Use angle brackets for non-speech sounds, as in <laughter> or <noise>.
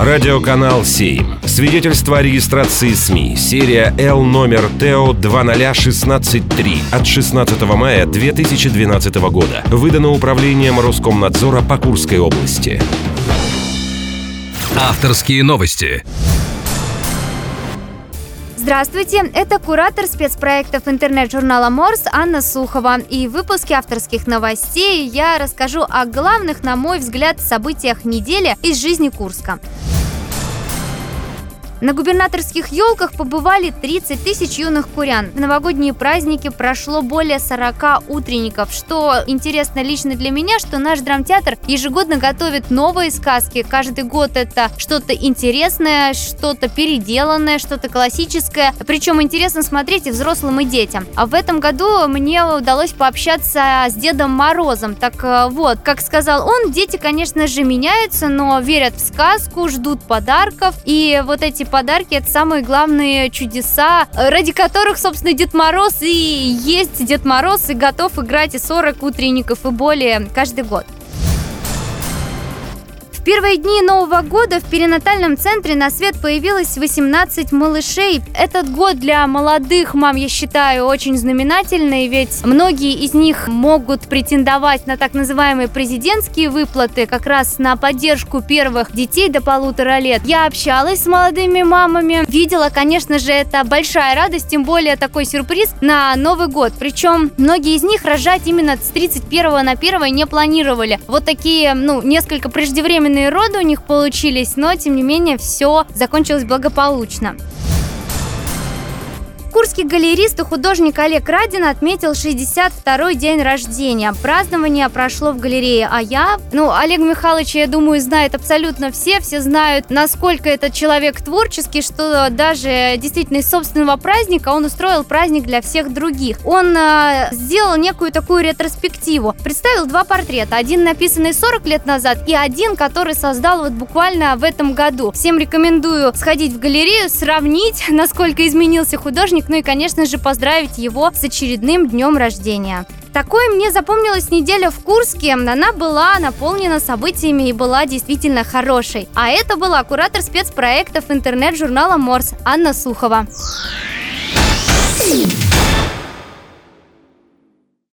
Радиоканал 7. Свидетельство о регистрации СМИ. Серия Л номер ТО 20163 от 16 мая 2012 года. Выдано управлением Роскомнадзора по Курской области. Авторские новости. Здравствуйте, это куратор спецпроектов интернет-журнала Морс Анна Сухова. И в выпуске авторских новостей я расскажу о главных, на мой взгляд, событиях недели из жизни Курска. На губернаторских елках побывали 30 тысяч юных курян. В новогодние праздники прошло более 40 утренников. Что интересно лично для меня, что наш драмтеатр ежегодно готовит новые сказки. Каждый год это что-то интересное, что-то переделанное, что-то классическое. Причем интересно смотреть и взрослым, и детям. А в этом году мне удалось пообщаться с Дедом Морозом. Так э, вот, как сказал он, дети, конечно же, меняются, но верят в сказку, ждут подарков. И вот эти подарки. Это самые главные чудеса, ради которых, собственно, Дед Мороз и есть Дед Мороз и готов играть и 40 утренников и более каждый год первые дни Нового года в перинатальном центре на свет появилось 18 малышей. Этот год для молодых мам, я считаю, очень знаменательный, ведь многие из них могут претендовать на так называемые президентские выплаты, как раз на поддержку первых детей до полутора лет. Я общалась с молодыми мамами, видела, конечно же, это большая радость, тем более такой сюрприз на Новый год. Причем многие из них рожать именно с 31 на 1 не планировали. Вот такие, ну, несколько преждевременные Длинные роды у них получились, но тем не менее все закончилось благополучно. Курский галерист и художник Олег Радин отметил 62-й день рождения. Празднование прошло в галерее, а я... Ну, Олег Михайлович, я думаю, знает абсолютно все. Все знают, насколько этот человек творческий, что даже действительно из собственного праздника он устроил праздник для всех других. Он э, сделал некую такую ретроспективу. Представил два портрета. Один написанный 40 лет назад и один, который создал вот буквально в этом году. Всем рекомендую сходить в галерею, сравнить, <laughs> насколько изменился художник ну и, конечно же, поздравить его с очередным днем рождения. Такой мне запомнилась неделя в Курске. Она была наполнена событиями и была действительно хорошей. А это была куратор спецпроектов интернет-журнала Морс Анна Сухова.